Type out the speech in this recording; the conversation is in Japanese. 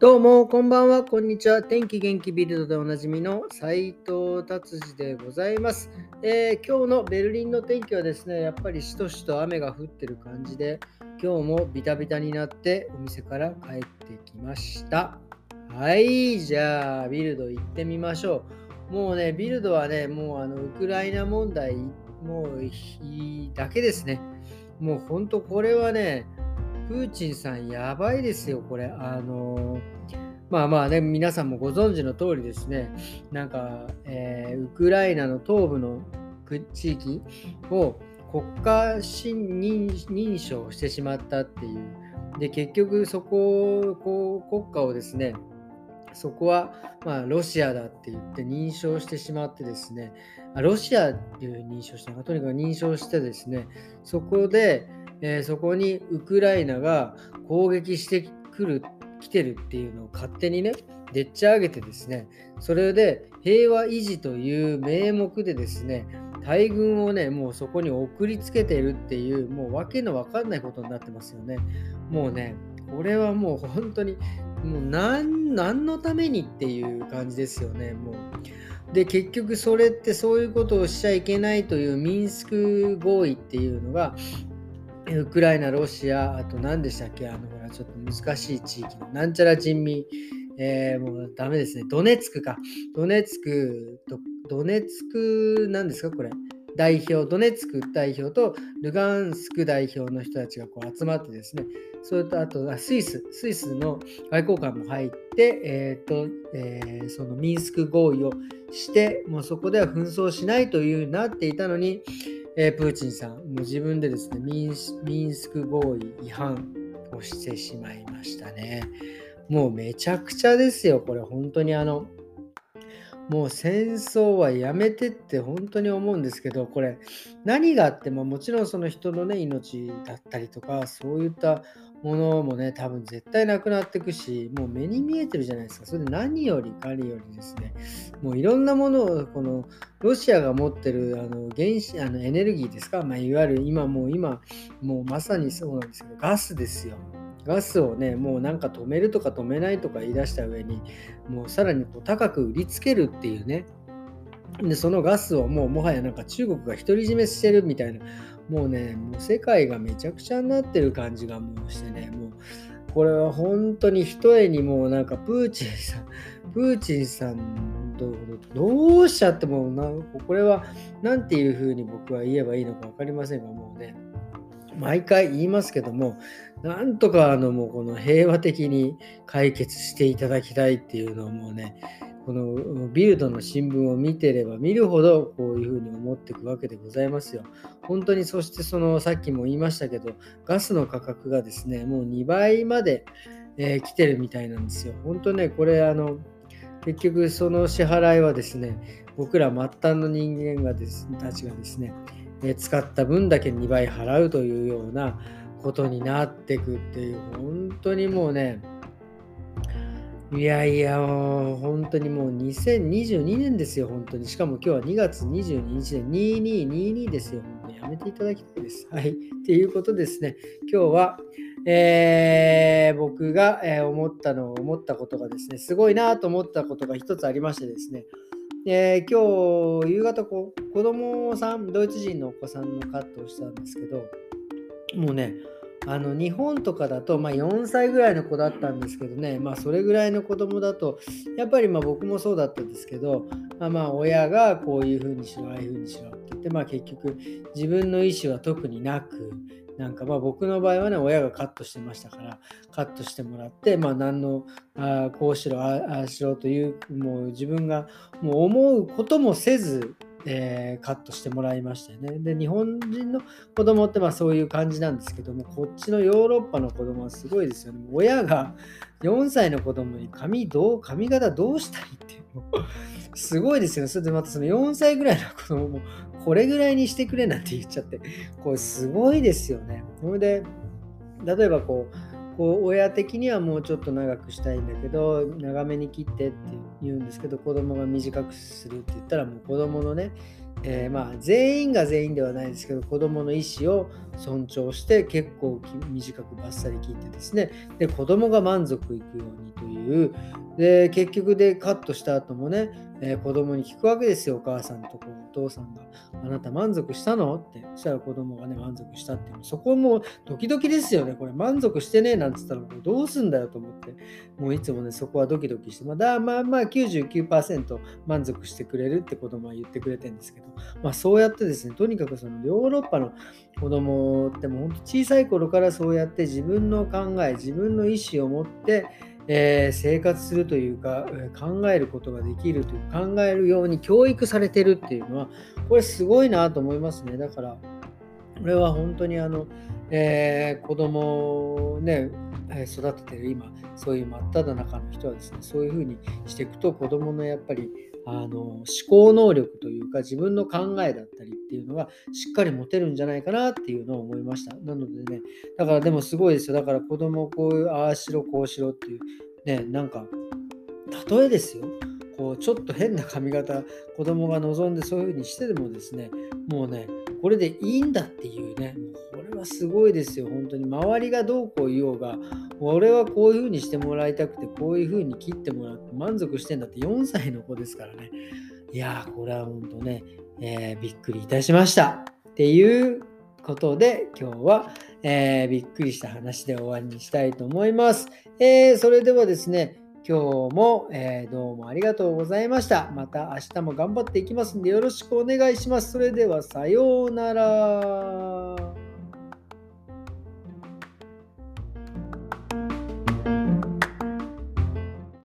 どうも、こんばんは、こんにちは。天気元気ビルドでおなじみの斉藤達治でございます、えー、今日のベルリンの天気はですね、やっぱりしとしと雨が降ってる感じで、今日もビタビタになってお店から帰ってきました。はい、じゃあ、ビルド行ってみましょう。もうね、ビルドはね、もうあのウクライナ問題、もういいだけですね。もう本当これはね、プーチンさんやばいですよ、これ。あのまあまあね、皆さんもご存知の通りですね、なんか、えー、ウクライナの東部の地域を国家認証してしまったっていう。で、結局そこを、こう、国家をですね、そこは、まあ、ロシアだって言って認証してしまってですね、ロシアっていう認証したのか、とにかく認証してですね、そこで、えー、そこにウクライナが攻撃してくる、来てるっていうのを勝手にね、でっち上げてですね、それで平和維持という名目でですね、大軍をね、もうそこに送りつけてるっていう、もう訳のわかんないことになってますよね。もうね、これはもう本当に、もう何何のためにっていう感じですよね、もう。で、結局それってそういうことをしちゃいけないというミンスク合意っていうのが、ウクライナ、ロシア、あと何でしたっけ、あの、ほら、ちょっと難しい地域の、なんちゃら人民、えー、もうダメですね。ドネツクか。ドネツク、ドネツク、なんですか、これ。代表、ドネツク代表とルガンスク代表の人たちがこう集まってですね、それとあとスイス、スイスの外交官も入って、えーとえー、そのミンスク合意をして、もうそこでは紛争しないというなっていたのに、えー、プーチンさん、もう自分でですねミンス、ミンスク合意違反をしてしまいましたね。もうめちゃくちゃですよ、これ、本当にあの、もう戦争はやめてって本当に思うんですけど、これ、何があっても、もちろんその人のね、命だったりとか、そういったものもね、多分絶対なくなっていくし、もう目に見えてるじゃないですか。それで何よりかりよりですね、もういろんなものを、このロシアが持ってるあの原子あのエネルギーですか、まあ、いわゆる今もう今、もうまさにそうなんですけど、ガスですよ。ガスをね、もうなんか止めるとか止めないとか言い出した上に、もうさらにこう高く売りつけるっていうね、で、そのガスをもうもはやなんか中国が独り占めしてるみたいな、もうね、もう世界がめちゃくちゃになってる感じがもうしてね、もうこれは本当に一重にもうなんかプーチンさん、プーチンさんとどうしちゃってもな、これは何ていうふうに僕は言えばいいのか分かりませんが、もうね、毎回言いますけども、なんとかあのもうこの平和的に解決していただきたいっていうのをもうね、このビルドの新聞を見てれば見るほどこういうふうに思っていくわけでございますよ。本当にそしてそのさっきも言いましたけどガスの価格がですねもう2倍まで、えー、来てるみたいなんですよ。本当ねこれあの結局その支払いはですね僕ら末端の人間がですたちがですね、え、使った分だけ2倍払うというようなことになってくっていう本当にもうねいやいや、本当にもう2022年ですよ、本当に。しかも今日は2月22日で2222ですよ。本当にやめていただきたいです。はい。っていうことですね。今日は、えー、僕が、え思ったのを思ったことがですね、すごいなと思ったことが一つありましてですね、えー、今日夕方こ子供さん、ドイツ人のお子さんのカットをしたんですけど、もうね、あの日本とかだと、まあ、4歳ぐらいの子だったんですけどね、まあ、それぐらいの子供だとやっぱりまあ僕もそうだったんですけど、まあ、まあ親がこういうふうにしろああいうふうにしろって言って、まあ、結局自分の意思は特になくなんかまあ僕の場合はね親がカットしてましたからカットしてもらってまあ何のあこうしろああしろというもう自分がもう思うこともせずえー、カットしてもらいましたよね。で、日本人の子供ってまあそういう感じなんですけども、こっちのヨーロッパの子供はすごいですよね。親が4歳の子供に髪どう髪型どうしたいっていうの すごいですよね。それでまたその4歳ぐらいの子供もこれぐらいにしてくれなんて言っちゃって、これすごいですよね。それで、例えばこう、こう親的にはもうちょっと長くしたいんだけど長めに切ってって言うんですけど子供が短くするって言ったらもう子供のね、えー、まあ全員が全員ではないですけど子供の意思を尊重して結構短くバッサリ切ってですね。で子供が満足いくようにという。で結局でカットした後もね、えー、子供に聞くわけですよ。お母さんとこお父さんがあなた満足したの？って。そしたら子供がね満足したっていうそこもドキドキですよね。これ満足してねえなんつったらどうすんだよと思って。もういつもねそこはドキドキしてまだまあまあ99%満足してくれるって子供は言ってくれてるんですけど。まあそうやってですねとにかくそのヨーロッパの子供ってもうほんと小さい頃からそうやって自分の考え自分の意思を持ってえー、生活するというか、え考えることができるという考えるように教育されてるっていうのはこれすごいなと思いますね。だからこれは本当にあの、えー、子供をね育ててる今そういう真っ只中の人はですねそういうふうにしていくと子供のやっぱりあの思考能力というか自分の考えだったりっていうのがしっかり持てるんじゃないかなっていうのを思いました。なのでね、だからでもすごいですよ。だから子供をこういう、ああしろこうしろっていう、ね、なんか、例えですよ。こうちょっと変な髪型、子供が望んでそういうふうにしてでもですね、もうね、これでいいんだっていうね、はすごいですよ、本当に。周りがどうこう言おうが、俺はこういうふうにしてもらいたくて、こういうふうに切ってもらって満足してんだって4歳の子ですからね。いやー、これは本当ね、えー、びっくりいたしました。っていうことで、今日は、えー、びっくりした話で終わりにしたいと思います。えー、それではですね、今日も、えー、どうもありがとうございました。また明日も頑張っていきますんでよろしくお願いします。それではさようなら。